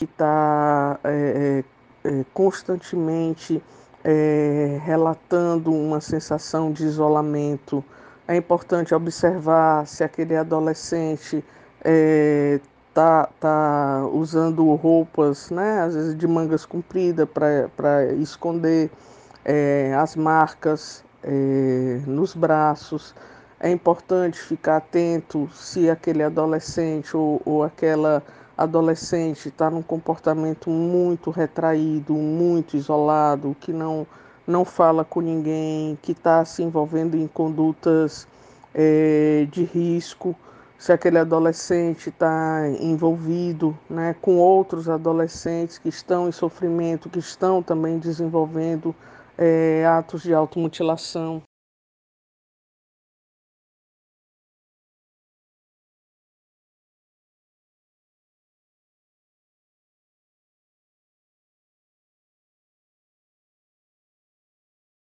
que está é, é, constantemente é, relatando uma sensação de isolamento. É importante observar se aquele adolescente está tá usando roupas, né, às vezes de mangas compridas, para esconder as marcas nos braços. É importante ficar atento se aquele adolescente ou, ou aquela adolescente está num comportamento muito retraído, muito isolado, que não, não fala com ninguém, que está se envolvendo em condutas é, de risco, se aquele adolescente está envolvido né, com outros adolescentes que estão em sofrimento, que estão também desenvolvendo é, atos de automutilação.